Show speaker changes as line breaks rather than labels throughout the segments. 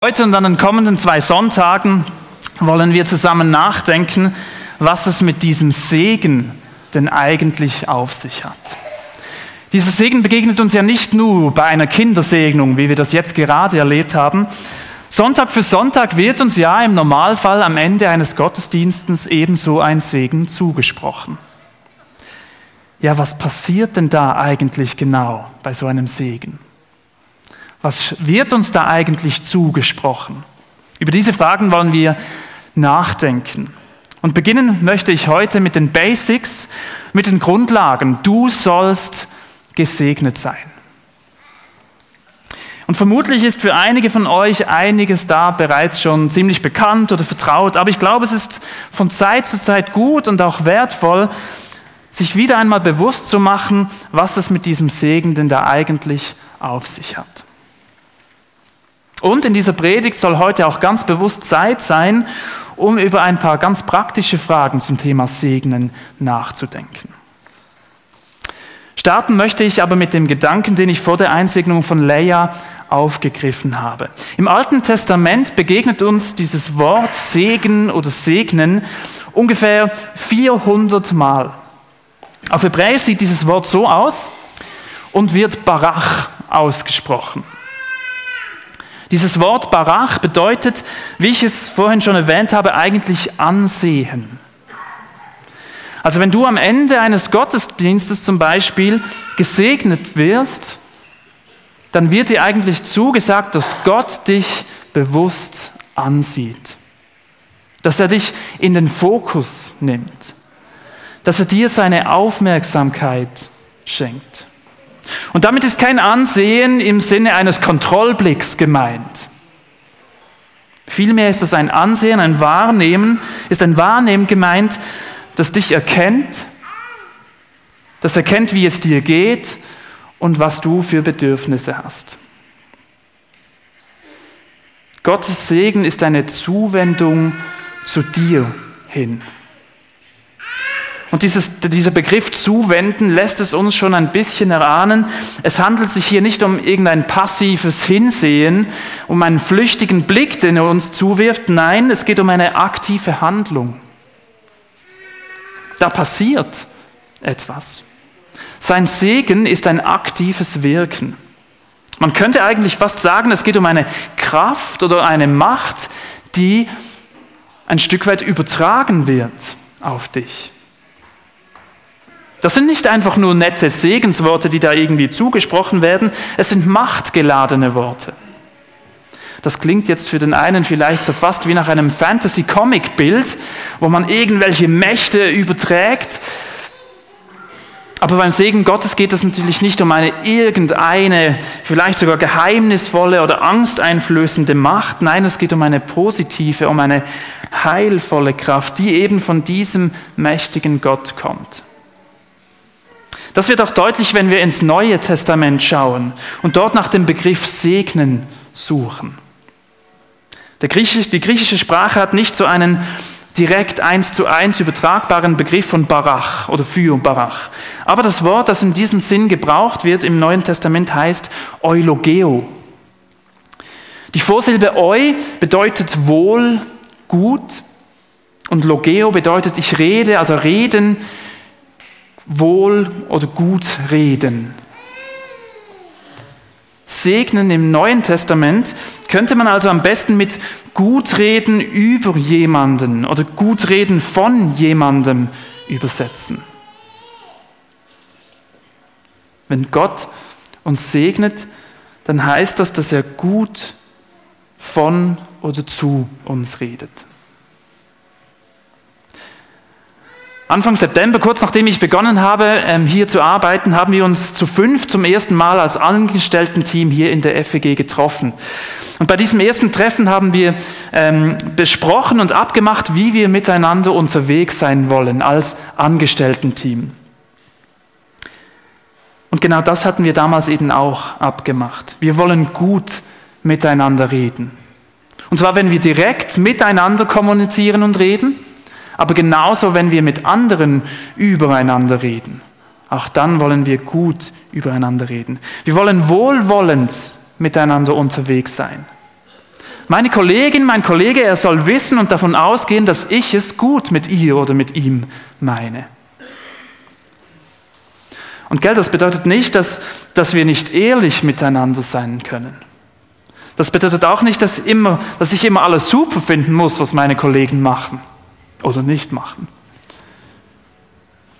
Heute und an den kommenden zwei Sonntagen wollen wir zusammen nachdenken, was es mit diesem Segen denn eigentlich auf sich hat. Dieser Segen begegnet uns ja nicht nur bei einer Kindersegnung, wie wir das jetzt gerade erlebt haben. Sonntag für Sonntag wird uns ja im Normalfall am Ende eines Gottesdienstes ebenso ein Segen zugesprochen. Ja, was passiert denn da eigentlich genau bei so einem Segen? Was wird uns da eigentlich zugesprochen? Über diese Fragen wollen wir nachdenken. Und beginnen möchte ich heute mit den Basics, mit den Grundlagen. Du sollst gesegnet sein. Und vermutlich ist für einige von euch einiges da bereits schon ziemlich bekannt oder vertraut, aber ich glaube, es ist von Zeit zu Zeit gut und auch wertvoll, sich wieder einmal bewusst zu machen, was es mit diesem Segen denn da eigentlich auf sich hat. Und in dieser Predigt soll heute auch ganz bewusst Zeit sein, um über ein paar ganz praktische Fragen zum Thema Segnen nachzudenken. Starten möchte ich aber mit dem Gedanken, den ich vor der Einsegnung von Leia aufgegriffen habe. Im Alten Testament begegnet uns dieses Wort Segen oder Segnen ungefähr 400 Mal. Auf Hebräisch sieht dieses Wort so aus und wird Barach ausgesprochen. Dieses Wort Barach bedeutet, wie ich es vorhin schon erwähnt habe, eigentlich ansehen. Also wenn du am Ende eines Gottesdienstes zum Beispiel gesegnet wirst, dann wird dir eigentlich zugesagt, dass Gott dich bewusst ansieht. Dass er dich in den Fokus nimmt. Dass er dir seine Aufmerksamkeit schenkt. Und damit ist kein Ansehen im Sinne eines Kontrollblicks gemeint. Vielmehr ist es ein Ansehen, ein Wahrnehmen, ist ein Wahrnehmen gemeint, das dich erkennt, das erkennt, wie es dir geht und was du für Bedürfnisse hast. Gottes Segen ist eine Zuwendung zu dir hin. Und dieses, dieser Begriff zuwenden lässt es uns schon ein bisschen erahnen. Es handelt sich hier nicht um irgendein passives Hinsehen, um einen flüchtigen Blick, den er uns zuwirft. Nein, es geht um eine aktive Handlung. Da passiert etwas. Sein Segen ist ein aktives Wirken. Man könnte eigentlich fast sagen, es geht um eine Kraft oder eine Macht, die ein Stück weit übertragen wird auf dich. Das sind nicht einfach nur nette Segensworte, die da irgendwie zugesprochen werden, es sind machtgeladene Worte. Das klingt jetzt für den einen vielleicht so fast wie nach einem Fantasy-Comic-Bild, wo man irgendwelche Mächte überträgt. Aber beim Segen Gottes geht es natürlich nicht um eine irgendeine, vielleicht sogar geheimnisvolle oder angsteinflößende Macht. Nein, es geht um eine positive, um eine heilvolle Kraft, die eben von diesem mächtigen Gott kommt. Das wird auch deutlich, wenn wir ins Neue Testament schauen und dort nach dem Begriff segnen suchen. Griechische, die griechische Sprache hat nicht so einen direkt eins zu eins übertragbaren Begriff von Barach oder für Barach. Aber das Wort, das in diesem Sinn gebraucht wird im Neuen Testament, heißt Eulogeo. Die Vorsilbe eu bedeutet wohl, gut und logeo bedeutet ich rede, also reden, wohl oder gut reden. Segnen im Neuen Testament könnte man also am besten mit Gutreden über jemanden oder Gutreden von jemandem übersetzen. Wenn Gott uns segnet, dann heißt das, dass er gut von oder zu uns redet. Anfang September, kurz nachdem ich begonnen habe, ähm, hier zu arbeiten, haben wir uns zu fünf zum ersten Mal als Angestellten-Team hier in der FEG getroffen. Und bei diesem ersten Treffen haben wir ähm, besprochen und abgemacht, wie wir miteinander unterwegs sein wollen als Angestellten-Team. Und genau das hatten wir damals eben auch abgemacht. Wir wollen gut miteinander reden. Und zwar, wenn wir direkt miteinander kommunizieren und reden, aber genauso, wenn wir mit anderen übereinander reden, auch dann wollen wir gut übereinander reden. Wir wollen wohlwollend miteinander unterwegs sein. Meine Kollegin, mein Kollege, er soll wissen und davon ausgehen, dass ich es gut mit ihr oder mit ihm meine. Und Geld, das bedeutet nicht, dass, dass wir nicht ehrlich miteinander sein können. Das bedeutet auch nicht, dass, immer, dass ich immer alles super finden muss, was meine Kollegen machen oder nicht machen.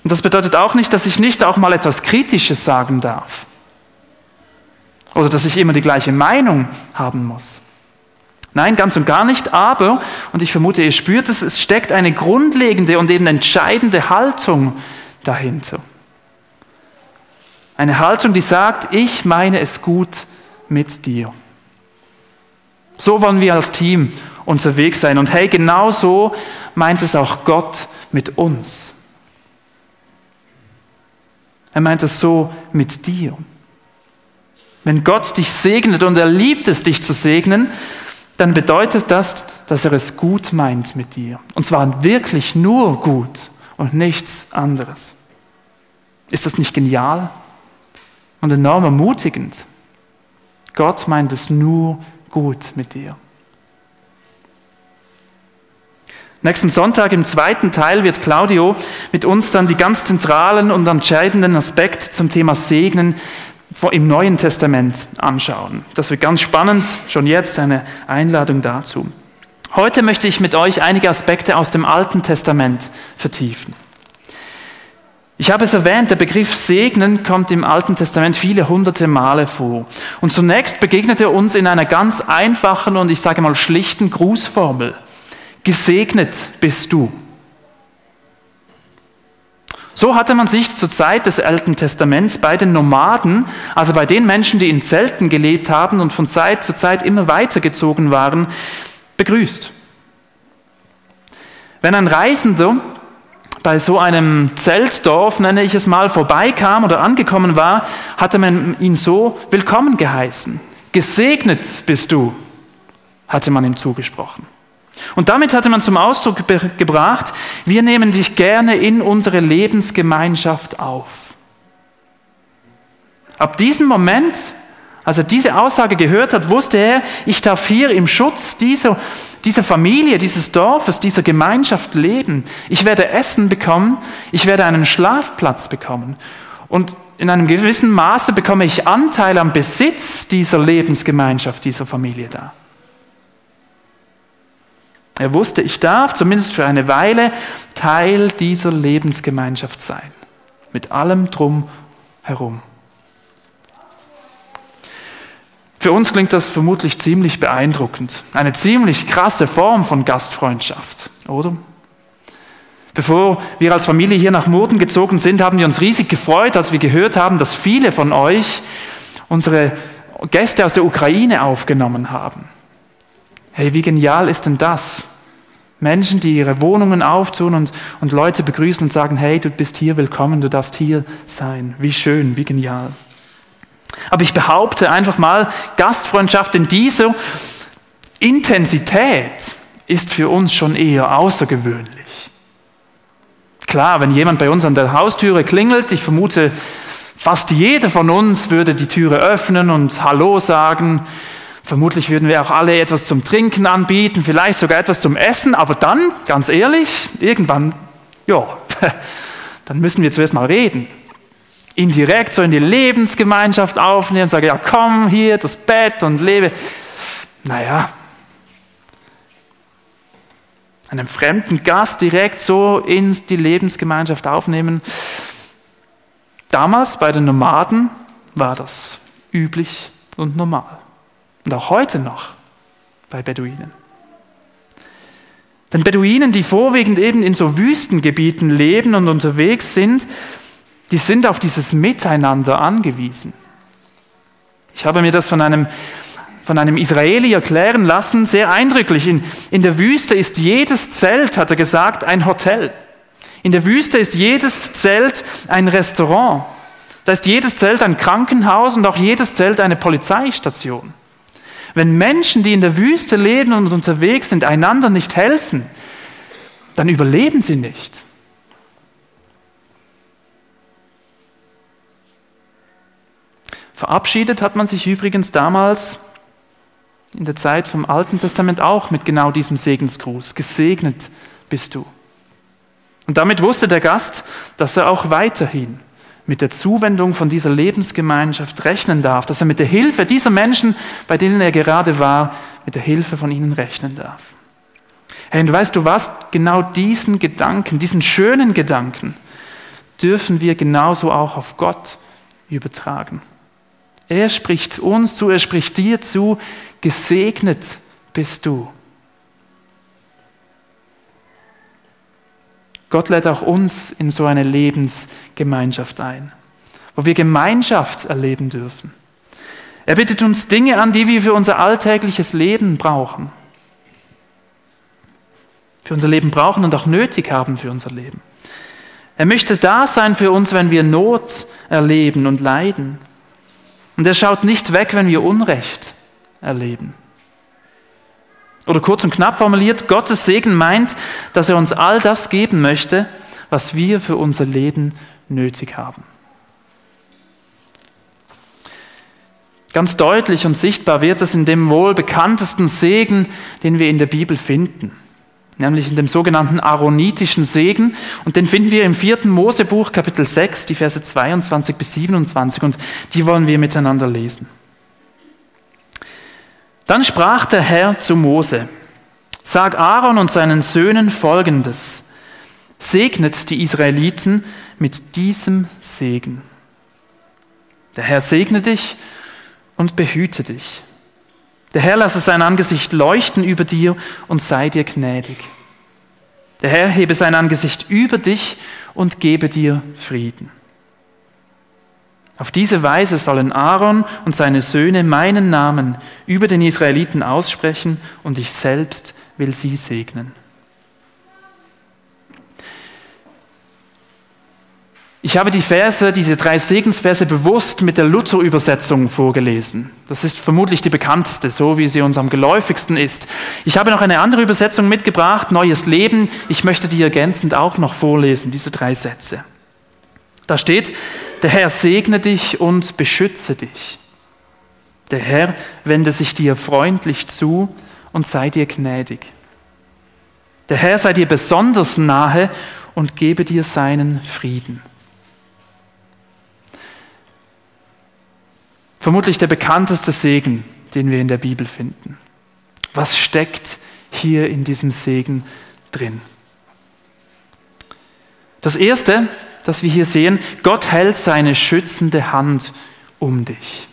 Und das bedeutet auch nicht, dass ich nicht auch mal etwas Kritisches sagen darf. Oder dass ich immer die gleiche Meinung haben muss. Nein, ganz und gar nicht, aber, und ich vermute, ihr spürt es, es steckt eine grundlegende und eben entscheidende Haltung dahinter. Eine Haltung, die sagt, ich meine es gut mit dir. So wollen wir als Team unterwegs sein. Und hey, genau so meint es auch Gott mit uns. Er meint es so mit dir. Wenn Gott dich segnet und er liebt es, dich zu segnen, dann bedeutet das, dass er es gut meint mit dir. Und zwar wirklich nur gut und nichts anderes. Ist das nicht genial und enorm ermutigend? Gott meint es nur gut mit dir. Nächsten Sonntag im zweiten Teil wird Claudio mit uns dann die ganz zentralen und entscheidenden Aspekte zum Thema Segnen im Neuen Testament anschauen. Das wird ganz spannend, schon jetzt eine Einladung dazu. Heute möchte ich mit euch einige Aspekte aus dem Alten Testament vertiefen. Ich habe es erwähnt, der Begriff Segnen kommt im Alten Testament viele hunderte Male vor. Und zunächst begegnet er uns in einer ganz einfachen und ich sage mal schlichten Grußformel. Gesegnet bist du. So hatte man sich zur Zeit des Alten Testaments bei den Nomaden, also bei den Menschen, die in Zelten gelebt haben und von Zeit zu Zeit immer weitergezogen waren, begrüßt. Wenn ein Reisender bei so einem Zeltdorf, nenne ich es mal, vorbeikam oder angekommen war, hatte man ihn so willkommen geheißen. Gesegnet bist du, hatte man ihm zugesprochen. Und damit hatte man zum Ausdruck gebracht, wir nehmen dich gerne in unsere Lebensgemeinschaft auf. Ab diesem Moment, als er diese Aussage gehört hat, wusste er, ich darf hier im Schutz dieser, dieser Familie, dieses Dorfes, dieser Gemeinschaft leben. Ich werde Essen bekommen, ich werde einen Schlafplatz bekommen. Und in einem gewissen Maße bekomme ich Anteil am Besitz dieser Lebensgemeinschaft, dieser Familie da. Er wusste, ich darf zumindest für eine Weile Teil dieser Lebensgemeinschaft sein. Mit allem drum herum. Für uns klingt das vermutlich ziemlich beeindruckend. Eine ziemlich krasse Form von Gastfreundschaft, oder? Bevor wir als Familie hier nach Murten gezogen sind, haben wir uns riesig gefreut, als wir gehört haben, dass viele von euch unsere Gäste aus der Ukraine aufgenommen haben. Hey, wie genial ist denn das? Menschen, die ihre Wohnungen auftun und, und Leute begrüßen und sagen, hey, du bist hier willkommen, du darfst hier sein. Wie schön, wie genial. Aber ich behaupte einfach mal, Gastfreundschaft in dieser Intensität ist für uns schon eher außergewöhnlich. Klar, wenn jemand bei uns an der Haustüre klingelt, ich vermute, fast jeder von uns würde die Türe öffnen und Hallo sagen. Vermutlich würden wir auch alle etwas zum Trinken anbieten, vielleicht sogar etwas zum Essen, aber dann, ganz ehrlich, irgendwann, ja, dann müssen wir zuerst mal reden. Indirekt so in die Lebensgemeinschaft aufnehmen, sagen, ja komm hier, das Bett und lebe. Naja, einem fremden Gast direkt so in die Lebensgemeinschaft aufnehmen. Damals bei den Nomaden war das üblich und normal. Und auch heute noch bei Beduinen. Denn Beduinen, die vorwiegend eben in so Wüstengebieten leben und unterwegs sind, die sind auf dieses Miteinander angewiesen. Ich habe mir das von einem, von einem Israeli erklären lassen, sehr eindrücklich. In, in der Wüste ist jedes Zelt, hat er gesagt, ein Hotel. In der Wüste ist jedes Zelt ein Restaurant. Da ist jedes Zelt ein Krankenhaus und auch jedes Zelt eine Polizeistation. Wenn Menschen, die in der Wüste leben und unterwegs sind, einander nicht helfen, dann überleben sie nicht. Verabschiedet hat man sich übrigens damals in der Zeit vom Alten Testament auch mit genau diesem Segensgruß. Gesegnet bist du. Und damit wusste der Gast, dass er auch weiterhin mit der Zuwendung von dieser Lebensgemeinschaft rechnen darf, dass er mit der Hilfe dieser Menschen, bei denen er gerade war, mit der Hilfe von ihnen rechnen darf. Hey, und weißt du was? Genau diesen Gedanken, diesen schönen Gedanken, dürfen wir genauso auch auf Gott übertragen. Er spricht uns zu, er spricht dir zu, gesegnet bist du. Gott lädt auch uns in so eine Lebensgemeinschaft ein, wo wir Gemeinschaft erleben dürfen. Er bittet uns Dinge an, die wir für unser alltägliches Leben brauchen. Für unser Leben brauchen und auch nötig haben für unser Leben. Er möchte da sein für uns, wenn wir Not erleben und leiden. Und er schaut nicht weg, wenn wir Unrecht erleben. Oder kurz und knapp formuliert, Gottes Segen meint, dass er uns all das geben möchte, was wir für unser Leben nötig haben. Ganz deutlich und sichtbar wird es in dem wohl bekanntesten Segen, den wir in der Bibel finden, nämlich in dem sogenannten aaronitischen Segen. Und den finden wir im vierten Mosebuch, Kapitel 6, die Verse 22 bis 27. Und die wollen wir miteinander lesen. Dann sprach der Herr zu Mose, sag Aaron und seinen Söhnen folgendes, segnet die Israeliten mit diesem Segen. Der Herr segne dich und behüte dich. Der Herr lasse sein Angesicht leuchten über dir und sei dir gnädig. Der Herr hebe sein Angesicht über dich und gebe dir Frieden. Auf diese Weise sollen Aaron und seine Söhne meinen Namen über den Israeliten aussprechen und ich selbst will sie segnen. Ich habe die Verse, diese drei Segensverse bewusst mit der Luther-Übersetzung vorgelesen. Das ist vermutlich die bekannteste, so wie sie uns am geläufigsten ist. Ich habe noch eine andere Übersetzung mitgebracht, Neues Leben. Ich möchte die ergänzend auch noch vorlesen, diese drei Sätze. Da steht, der Herr segne dich und beschütze dich. Der Herr wende sich dir freundlich zu und sei dir gnädig. Der Herr sei dir besonders nahe und gebe dir seinen Frieden. Vermutlich der bekannteste Segen, den wir in der Bibel finden. Was steckt hier in diesem Segen drin? Das erste, dass wir hier sehen, Gott hält seine schützende Hand um dich.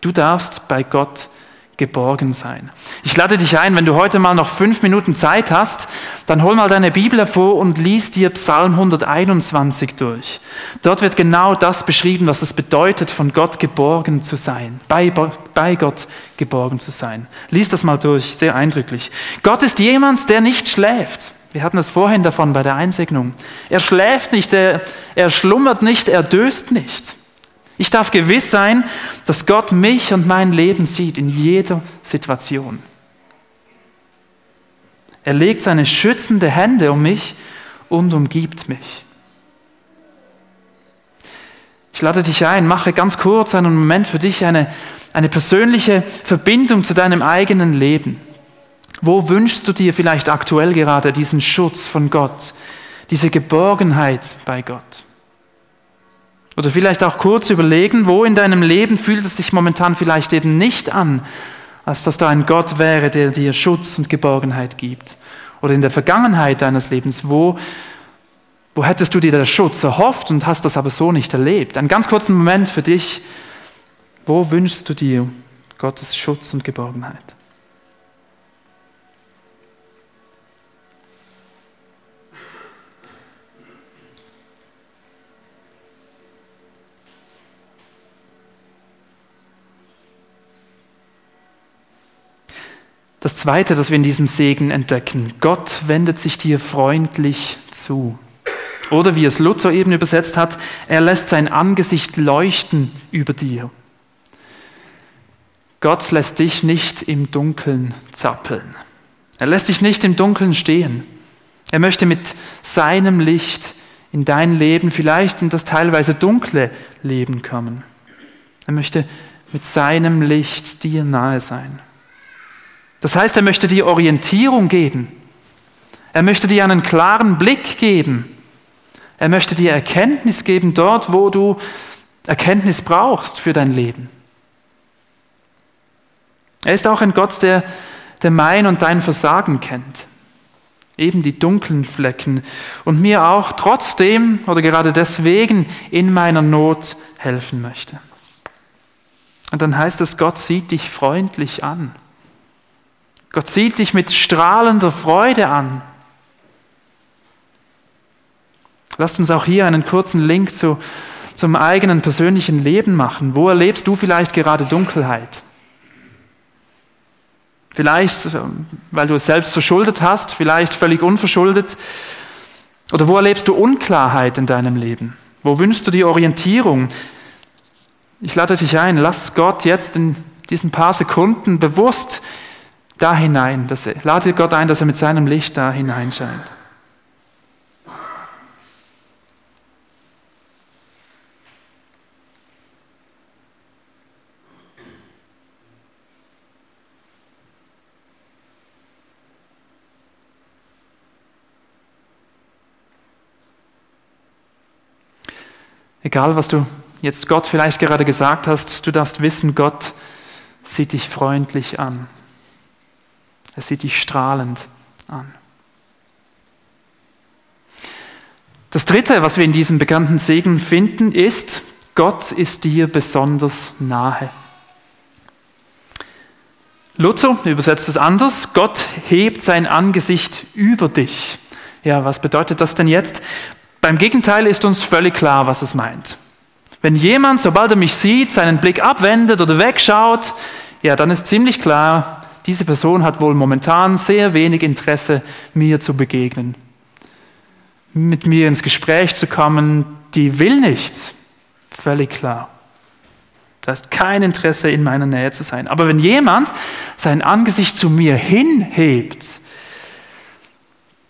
Du darfst bei Gott geborgen sein. Ich lade dich ein, wenn du heute mal noch fünf Minuten Zeit hast, dann hol mal deine Bibel hervor und lies dir Psalm 121 durch. Dort wird genau das beschrieben, was es bedeutet, von Gott geborgen zu sein, bei, bei Gott geborgen zu sein. Lies das mal durch, sehr eindrücklich. Gott ist jemand, der nicht schläft. Wir hatten es vorhin davon bei der Einsegnung. Er schläft nicht, er, er schlummert nicht, er döst nicht. Ich darf gewiss sein, dass Gott mich und mein Leben sieht in jeder Situation. Er legt seine schützende Hände um mich und umgibt mich. Ich lade dich ein, mache ganz kurz einen Moment für dich eine, eine persönliche Verbindung zu deinem eigenen Leben. Wo wünschst du dir vielleicht aktuell gerade diesen Schutz von Gott, diese Geborgenheit bei Gott? Oder vielleicht auch kurz überlegen, wo in deinem Leben fühlt es sich momentan vielleicht eben nicht an, als dass da ein Gott wäre, der dir Schutz und Geborgenheit gibt. Oder in der Vergangenheit deines Lebens, wo, wo hättest du dir den Schutz erhofft und hast das aber so nicht erlebt? Einen ganz kurzen Moment für dich. Wo wünschst du dir Gottes Schutz und Geborgenheit? Das Zweite, das wir in diesem Segen entdecken, Gott wendet sich dir freundlich zu. Oder wie es Luther eben übersetzt hat, er lässt sein Angesicht leuchten über dir. Gott lässt dich nicht im Dunkeln zappeln. Er lässt dich nicht im Dunkeln stehen. Er möchte mit seinem Licht in dein Leben, vielleicht in das teilweise dunkle Leben kommen. Er möchte mit seinem Licht dir nahe sein. Das heißt, er möchte dir Orientierung geben. Er möchte dir einen klaren Blick geben. Er möchte dir Erkenntnis geben dort, wo du Erkenntnis brauchst für dein Leben. Er ist auch ein Gott, der, der mein und dein Versagen kennt. Eben die dunklen Flecken. Und mir auch trotzdem oder gerade deswegen in meiner Not helfen möchte. Und dann heißt es, Gott sieht dich freundlich an. Gott sieht dich mit strahlender Freude an. Lasst uns auch hier einen kurzen Link zu, zum eigenen persönlichen Leben machen. Wo erlebst du vielleicht gerade Dunkelheit? Vielleicht, weil du es selbst verschuldet hast, vielleicht völlig unverschuldet. Oder wo erlebst du Unklarheit in deinem Leben? Wo wünschst du die Orientierung? Ich lade dich ein, lass Gott jetzt in diesen paar Sekunden bewusst da hinein, dass er, lade Gott ein, dass er mit seinem Licht da hineinscheint. Egal, was du jetzt Gott vielleicht gerade gesagt hast, du darfst wissen, Gott sieht dich freundlich an. Er sieht dich strahlend an. Das Dritte, was wir in diesem bekannten Segen finden, ist, Gott ist dir besonders nahe. Luther übersetzt es anders, Gott hebt sein Angesicht über dich. Ja, was bedeutet das denn jetzt? Beim Gegenteil ist uns völlig klar, was es meint. Wenn jemand, sobald er mich sieht, seinen Blick abwendet oder wegschaut, ja, dann ist ziemlich klar, diese Person hat wohl momentan sehr wenig Interesse, mir zu begegnen, mit mir ins Gespräch zu kommen, die will nicht. Völlig klar. Da ist kein Interesse, in meiner Nähe zu sein. Aber wenn jemand sein Angesicht zu mir hinhebt,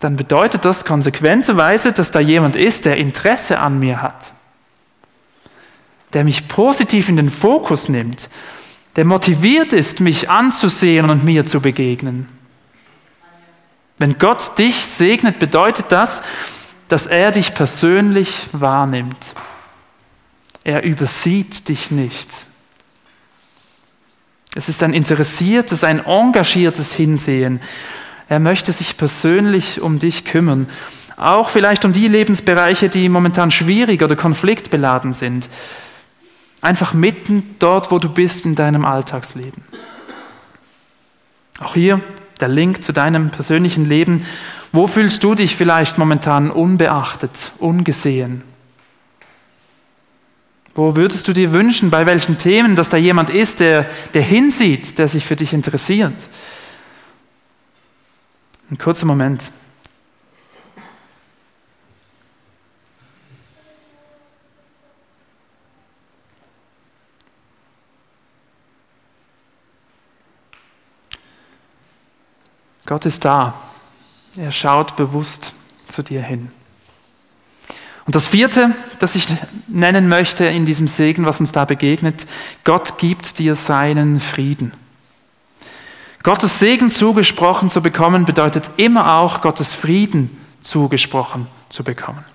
dann bedeutet das konsequenterweise, dass da jemand ist, der Interesse an mir hat, der mich positiv in den Fokus nimmt, der motiviert ist, mich anzusehen und mir zu begegnen. Wenn Gott dich segnet, bedeutet das, dass er dich persönlich wahrnimmt. Er übersieht dich nicht. Es ist ein interessiertes, ein engagiertes Hinsehen. Er möchte sich persönlich um dich kümmern. Auch vielleicht um die Lebensbereiche, die momentan schwierig oder konfliktbeladen sind. Einfach mitten dort, wo du bist in deinem Alltagsleben. Auch hier der Link zu deinem persönlichen Leben. Wo fühlst du dich vielleicht momentan unbeachtet, ungesehen? Wo würdest du dir wünschen, bei welchen Themen, dass da jemand ist, der, der hinsieht, der sich für dich interessiert? Ein kurzer Moment. Gott ist da. Er schaut bewusst zu dir hin. Und das vierte, das ich nennen möchte in diesem Segen, was uns da begegnet, Gott gibt dir seinen Frieden. Gottes Segen zugesprochen zu bekommen, bedeutet immer auch Gottes Frieden zugesprochen zu bekommen.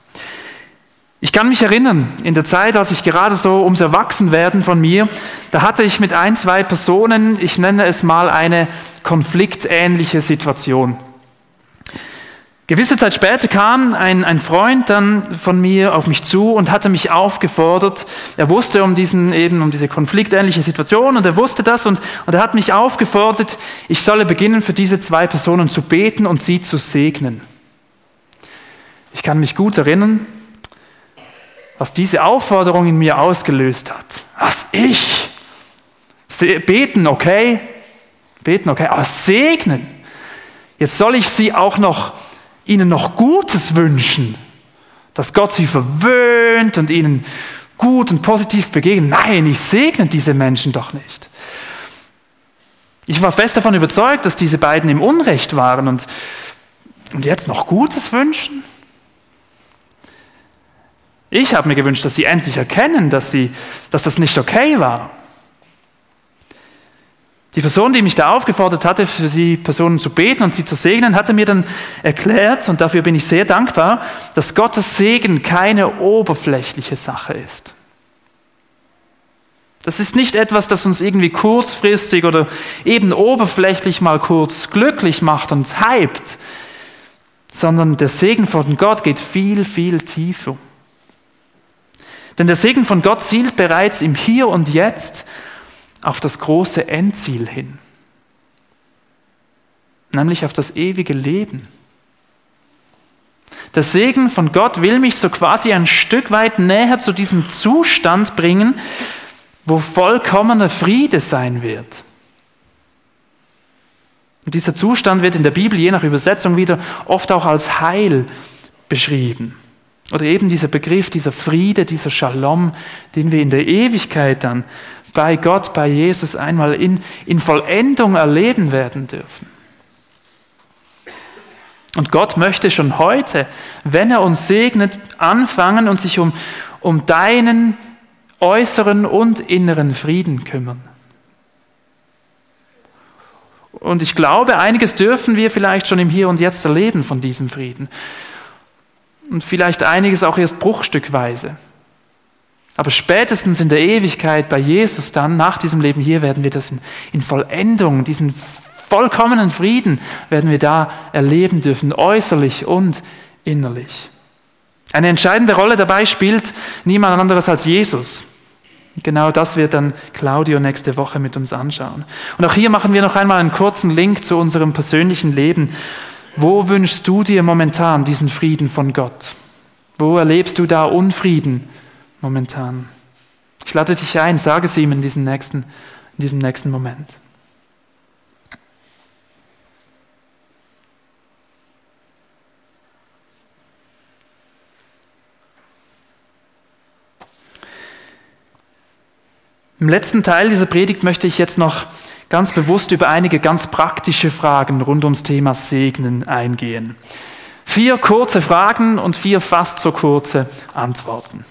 Ich kann mich erinnern, in der Zeit, als ich gerade so ums Erwachsenwerden von mir, da hatte ich mit ein, zwei Personen, ich nenne es mal eine konfliktähnliche Situation. Gewisse Zeit später kam ein, ein Freund dann von mir auf mich zu und hatte mich aufgefordert. Er wusste um diesen eben um diese konfliktähnliche Situation und er wusste das und, und er hat mich aufgefordert, ich solle beginnen für diese zwei Personen zu beten und sie zu segnen. Ich kann mich gut erinnern, was diese Aufforderung in mir ausgelöst hat. Was ich? Beten, okay? Beten, okay, aber segnen. Jetzt soll ich sie auch noch ihnen noch Gutes wünschen, dass Gott sie verwöhnt und ihnen gut und positiv begegnet. Nein, ich segne diese Menschen doch nicht. Ich war fest davon überzeugt, dass diese beiden im Unrecht waren und, und jetzt noch Gutes wünschen. Ich habe mir gewünscht, dass sie endlich erkennen, dass, sie, dass das nicht okay war. Die Person, die mich da aufgefordert hatte, für die Personen zu beten und sie zu segnen, hatte mir dann erklärt, und dafür bin ich sehr dankbar, dass Gottes Segen keine oberflächliche Sache ist. Das ist nicht etwas, das uns irgendwie kurzfristig oder eben oberflächlich mal kurz glücklich macht und hypt, sondern der Segen von Gott geht viel, viel tiefer. Denn der Segen von Gott zielt bereits im Hier und Jetzt auf das große Endziel hin, nämlich auf das ewige Leben. Der Segen von Gott will mich so quasi ein Stück weit näher zu diesem Zustand bringen, wo vollkommener Friede sein wird. Und dieser Zustand wird in der Bibel je nach Übersetzung wieder oft auch als Heil beschrieben. Oder eben dieser Begriff, dieser Friede, dieser Shalom, den wir in der Ewigkeit dann bei Gott, bei Jesus einmal in, in Vollendung erleben werden dürfen. Und Gott möchte schon heute, wenn er uns segnet, anfangen und sich um, um deinen äußeren und inneren Frieden kümmern. Und ich glaube, einiges dürfen wir vielleicht schon im Hier und Jetzt erleben von diesem Frieden. Und vielleicht einiges auch erst bruchstückweise. Aber spätestens in der Ewigkeit bei Jesus dann, nach diesem Leben hier, werden wir das in, in Vollendung, diesen vollkommenen Frieden, werden wir da erleben dürfen, äußerlich und innerlich. Eine entscheidende Rolle dabei spielt niemand anderes als Jesus. Genau das wird dann Claudio nächste Woche mit uns anschauen. Und auch hier machen wir noch einmal einen kurzen Link zu unserem persönlichen Leben. Wo wünschst du dir momentan diesen Frieden von Gott? Wo erlebst du da Unfrieden momentan? Ich lade dich ein, sage es ihm in diesem nächsten, in diesem nächsten Moment. Im letzten Teil dieser Predigt möchte ich jetzt noch ganz bewusst über einige ganz praktische Fragen rund ums Thema Segnen eingehen. Vier kurze Fragen und vier fast so kurze Antworten.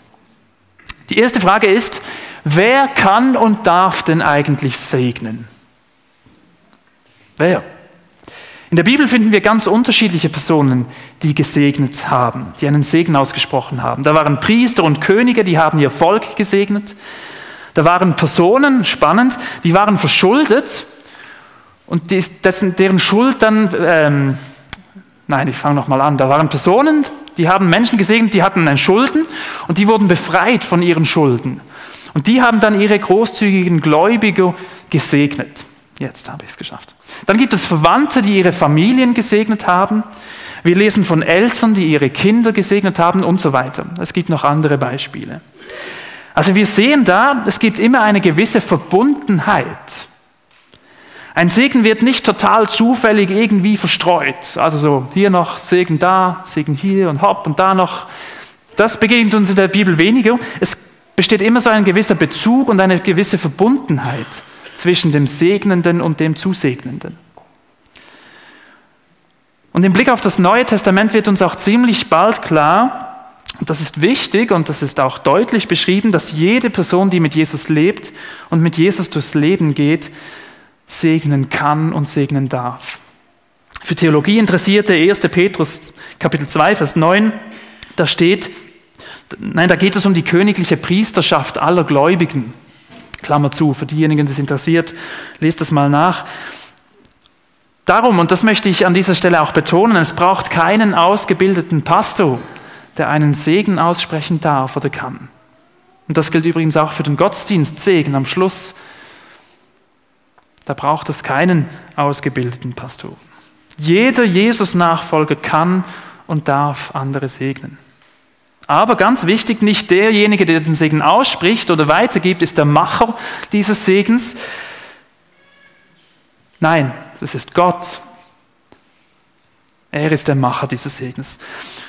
Die erste Frage ist, wer kann und darf denn eigentlich segnen? Wer? In der Bibel finden wir ganz unterschiedliche Personen, die gesegnet haben, die einen Segen ausgesprochen haben. Da waren Priester und Könige, die haben ihr Volk gesegnet. Da waren Personen, spannend, die waren verschuldet und die, dessen, deren Schuld dann, ähm, nein, ich fange nochmal an, da waren Personen, die haben Menschen gesegnet, die hatten einen Schulden und die wurden befreit von ihren Schulden. Und die haben dann ihre großzügigen Gläubiger gesegnet. Jetzt habe ich es geschafft. Dann gibt es Verwandte, die ihre Familien gesegnet haben. Wir lesen von Eltern, die ihre Kinder gesegnet haben und so weiter. Es gibt noch andere Beispiele. Also wir sehen da, es gibt immer eine gewisse Verbundenheit. Ein Segen wird nicht total zufällig irgendwie verstreut. Also so hier noch Segen da, Segen hier und hopp und da noch. Das begegnet uns in der Bibel weniger. Es besteht immer so ein gewisser Bezug und eine gewisse Verbundenheit zwischen dem Segnenden und dem Zusegnenden. Und im Blick auf das Neue Testament wird uns auch ziemlich bald klar, das ist wichtig und das ist auch deutlich beschrieben, dass jede Person, die mit Jesus lebt und mit Jesus durchs Leben geht, segnen kann und segnen darf. Für Theologie interessierte 1. Petrus Kapitel 2, Vers 9, da steht, nein, da geht es um die königliche Priesterschaft aller Gläubigen. Klammer zu, für diejenigen, die es interessiert, lest das mal nach. Darum, und das möchte ich an dieser Stelle auch betonen, es braucht keinen ausgebildeten Pastor, der einen Segen aussprechen darf oder kann. Und das gilt übrigens auch für den Gottesdienstsegen am Schluss. Da braucht es keinen ausgebildeten Pastor. Jeder Jesus-Nachfolger kann und darf andere segnen. Aber ganz wichtig, nicht derjenige, der den Segen ausspricht oder weitergibt, ist der Macher dieses Segens. Nein, das ist Gott, er ist der Macher dieses Segens.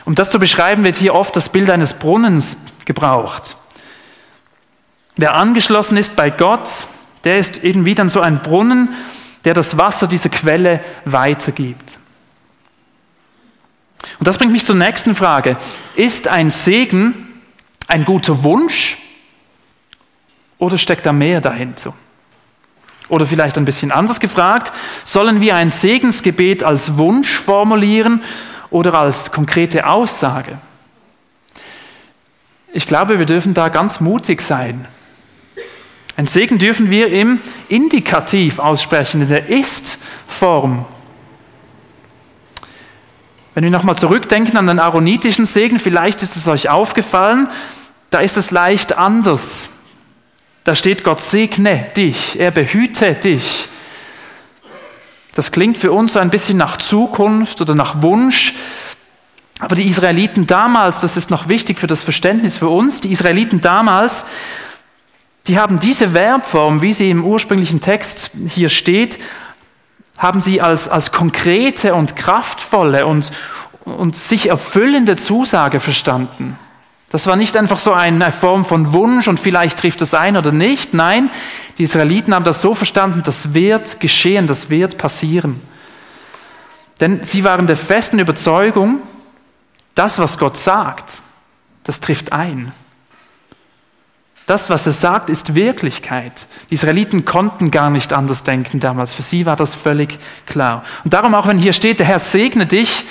Um das zu beschreiben, wird hier oft das Bild eines Brunnens gebraucht. Wer angeschlossen ist bei Gott, der ist irgendwie dann so ein Brunnen, der das Wasser dieser Quelle weitergibt. Und das bringt mich zur nächsten Frage. Ist ein Segen ein guter Wunsch oder steckt da mehr dahinter? Oder vielleicht ein bisschen anders gefragt, sollen wir ein Segensgebet als Wunsch formulieren oder als konkrete Aussage? Ich glaube, wir dürfen da ganz mutig sein. Ein Segen dürfen wir im Indikativ aussprechen, in der Ist-Form. Wenn wir nochmal zurückdenken an den aaronitischen Segen, vielleicht ist es euch aufgefallen, da ist es leicht anders. Da steht, Gott segne dich, er behüte dich. Das klingt für uns so ein bisschen nach Zukunft oder nach Wunsch. Aber die Israeliten damals, das ist noch wichtig für das Verständnis für uns, die Israeliten damals, die haben diese Verbform, wie sie im ursprünglichen Text hier steht, haben sie als, als konkrete und kraftvolle und, und sich erfüllende Zusage verstanden. Das war nicht einfach so eine Form von Wunsch und vielleicht trifft es ein oder nicht. Nein, die Israeliten haben das so verstanden, das wird geschehen, das wird passieren. Denn sie waren der festen Überzeugung, das, was Gott sagt, das trifft ein. Das, was er sagt, ist Wirklichkeit. Die Israeliten konnten gar nicht anders denken damals. Für sie war das völlig klar. Und darum auch, wenn hier steht, der Herr segne dich,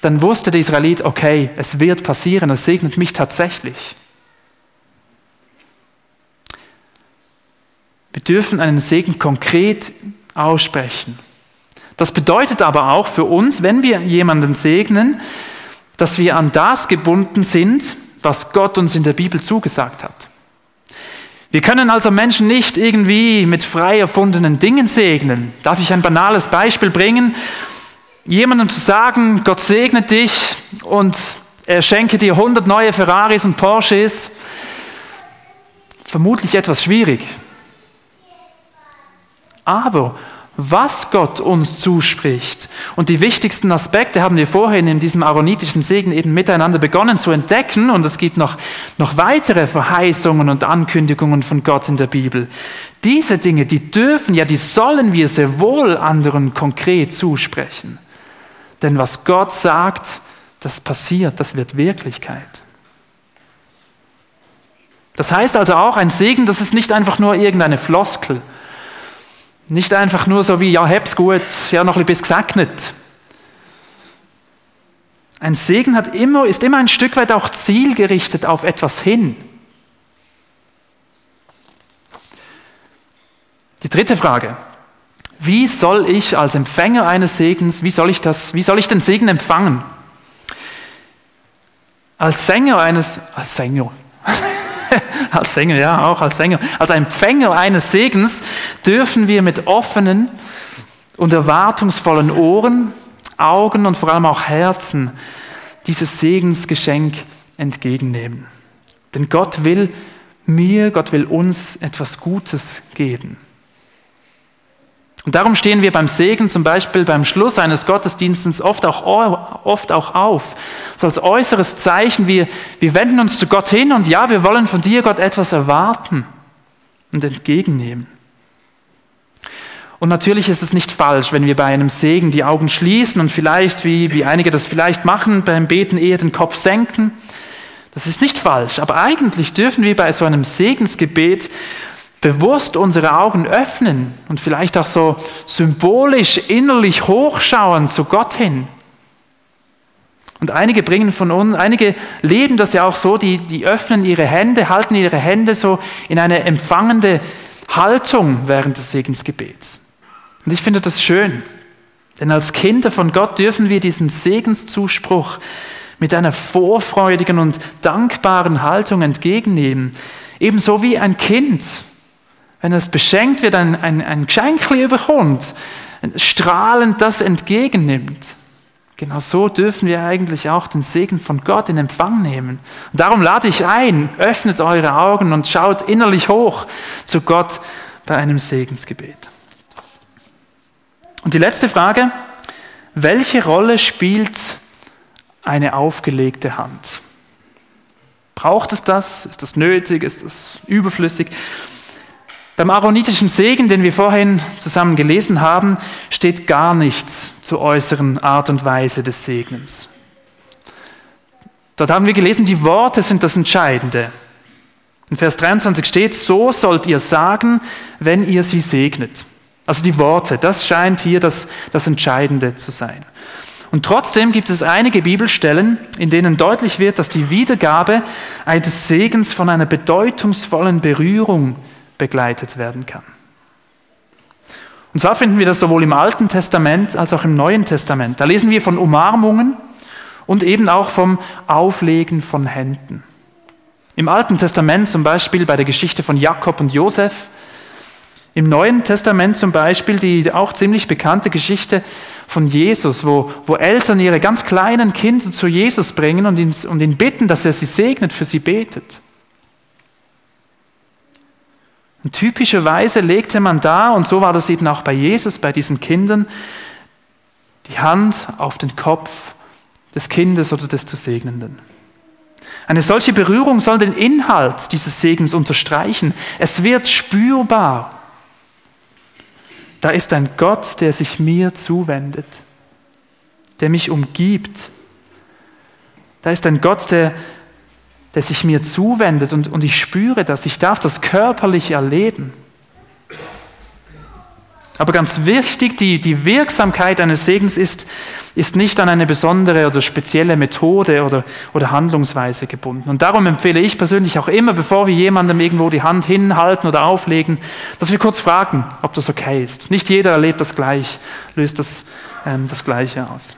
dann wusste der Israelit, okay, es wird passieren, er segnet mich tatsächlich. Wir dürfen einen Segen konkret aussprechen. Das bedeutet aber auch für uns, wenn wir jemanden segnen, dass wir an das gebunden sind, was Gott uns in der Bibel zugesagt hat. Wir können also Menschen nicht irgendwie mit frei erfundenen Dingen segnen. Darf ich ein banales Beispiel bringen? Jemandem zu sagen, Gott segne dich und er schenke dir 100 neue Ferraris und Porsches, vermutlich etwas schwierig. Aber was Gott uns zuspricht und die wichtigsten Aspekte haben wir vorhin in diesem aaronitischen Segen eben miteinander begonnen zu entdecken und es gibt noch, noch weitere Verheißungen und Ankündigungen von Gott in der Bibel. Diese Dinge, die dürfen, ja, die sollen wir sehr wohl anderen konkret zusprechen. Denn was Gott sagt, das passiert, das wird Wirklichkeit. Das heißt also auch, ein Segen, das ist nicht einfach nur irgendeine Floskel. Nicht einfach nur so wie, ja, hab's gut, ja, noch ein bisschen gesegnet. Ein Segen hat immer, ist immer ein Stück weit auch zielgerichtet auf etwas hin. Die dritte Frage. Wie soll ich als Empfänger eines Segens, wie soll ich das, wie soll ich den Segen empfangen? Als Sänger eines, als Sänger, als Sänger, ja, auch als Sänger, als Empfänger eines Segens dürfen wir mit offenen und erwartungsvollen Ohren, Augen und vor allem auch Herzen dieses Segensgeschenk entgegennehmen. Denn Gott will mir, Gott will uns etwas Gutes geben. Und darum stehen wir beim Segen zum Beispiel beim Schluss eines Gottesdienstes oft auch, oft auch auf. So als äußeres Zeichen, wir, wir wenden uns zu Gott hin und ja, wir wollen von dir, Gott, etwas erwarten und entgegennehmen. Und natürlich ist es nicht falsch, wenn wir bei einem Segen die Augen schließen und vielleicht, wie, wie einige das vielleicht machen, beim Beten eher den Kopf senken. Das ist nicht falsch, aber eigentlich dürfen wir bei so einem Segensgebet bewusst unsere Augen öffnen und vielleicht auch so symbolisch innerlich hochschauen zu Gott hin. Und einige bringen von uns, einige leben das ja auch so, die, die öffnen ihre Hände, halten ihre Hände so in eine empfangende Haltung während des Segensgebets. Und ich finde das schön, denn als Kinder von Gott dürfen wir diesen Segenszuspruch mit einer vorfreudigen und dankbaren Haltung entgegennehmen. Ebenso wie ein Kind, wenn es beschenkt wird, ein, ein, ein Geschenk bekommt, strahlend das entgegennimmt. Genau so dürfen wir eigentlich auch den Segen von Gott in Empfang nehmen. Und darum lade ich ein, öffnet eure Augen und schaut innerlich hoch zu Gott bei einem Segensgebet. Und die letzte Frage, welche Rolle spielt eine aufgelegte Hand? Braucht es das? Ist das nötig? Ist das überflüssig? Beim aaronitischen Segen, den wir vorhin zusammen gelesen haben, steht gar nichts zur äußeren Art und Weise des Segens. Dort haben wir gelesen, die Worte sind das Entscheidende. In Vers 23 steht, so sollt ihr sagen, wenn ihr sie segnet. Also die Worte, das scheint hier das, das Entscheidende zu sein. Und trotzdem gibt es einige Bibelstellen, in denen deutlich wird, dass die Wiedergabe eines Segens von einer bedeutungsvollen Berührung begleitet werden kann. Und zwar finden wir das sowohl im Alten Testament als auch im Neuen Testament. Da lesen wir von Umarmungen und eben auch vom Auflegen von Händen. Im Alten Testament zum Beispiel bei der Geschichte von Jakob und Josef, im Neuen Testament zum Beispiel die auch ziemlich bekannte Geschichte von Jesus, wo, wo Eltern ihre ganz kleinen Kinder zu Jesus bringen und ihn, und ihn bitten, dass er sie segnet, für sie betet. Und typischerweise legte man da, und so war das eben auch bei Jesus, bei diesen Kindern, die Hand auf den Kopf des Kindes oder des zu Segnenden. Eine solche Berührung soll den Inhalt dieses Segens unterstreichen. Es wird spürbar. Da ist ein Gott, der sich mir zuwendet, der mich umgibt. Da ist ein Gott, der, der sich mir zuwendet und, und ich spüre das. Ich darf das körperlich erleben. Aber ganz wichtig, die, die Wirksamkeit eines Segens ist, ist nicht an eine besondere oder spezielle Methode oder, oder Handlungsweise gebunden. Und darum empfehle ich persönlich auch immer, bevor wir jemandem irgendwo die Hand hinhalten oder auflegen, dass wir kurz fragen, ob das okay ist. Nicht jeder erlebt das gleich, löst das, ähm, das Gleiche aus.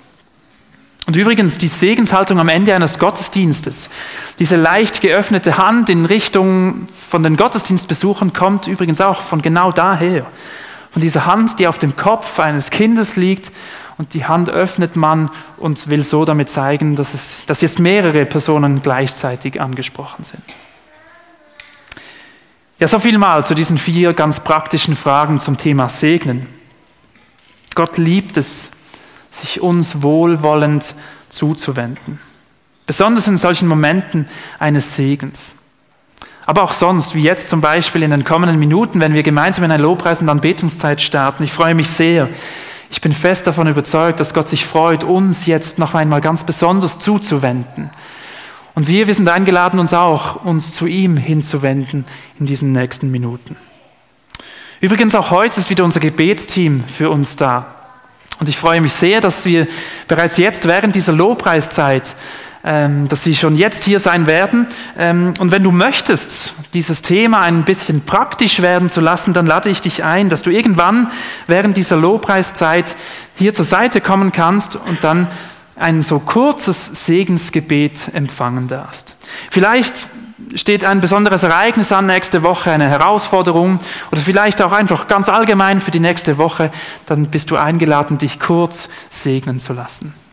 Und übrigens, die Segenshaltung am Ende eines Gottesdienstes, diese leicht geöffnete Hand in Richtung von den Gottesdienstbesuchern kommt übrigens auch von genau daher von dieser Hand, die auf dem Kopf eines Kindes liegt. Und die Hand öffnet man und will so damit zeigen, dass, es, dass jetzt mehrere Personen gleichzeitig angesprochen sind. Ja, so viel mal zu diesen vier ganz praktischen Fragen zum Thema Segnen. Gott liebt es, sich uns wohlwollend zuzuwenden. Besonders in solchen Momenten eines Segens. Aber auch sonst, wie jetzt zum Beispiel in den kommenden Minuten, wenn wir gemeinsam in eine Lobpreis- und Anbetungszeit starten. Ich freue mich sehr. Ich bin fest davon überzeugt, dass Gott sich freut, uns jetzt noch einmal ganz besonders zuzuwenden. Und wir, wir sind eingeladen, uns auch, uns zu ihm hinzuwenden in diesen nächsten Minuten. Übrigens, auch heute ist wieder unser Gebetsteam für uns da. Und ich freue mich sehr, dass wir bereits jetzt während dieser Lobpreiszeit ähm, dass sie schon jetzt hier sein werden. Ähm, und wenn du möchtest, dieses Thema ein bisschen praktisch werden zu lassen, dann lade ich dich ein, dass du irgendwann während dieser Lobpreiszeit hier zur Seite kommen kannst und dann ein so kurzes Segensgebet empfangen darfst. Vielleicht steht ein besonderes Ereignis an nächste Woche, eine Herausforderung oder vielleicht auch einfach ganz allgemein für die nächste Woche, dann bist du eingeladen, dich kurz segnen zu lassen.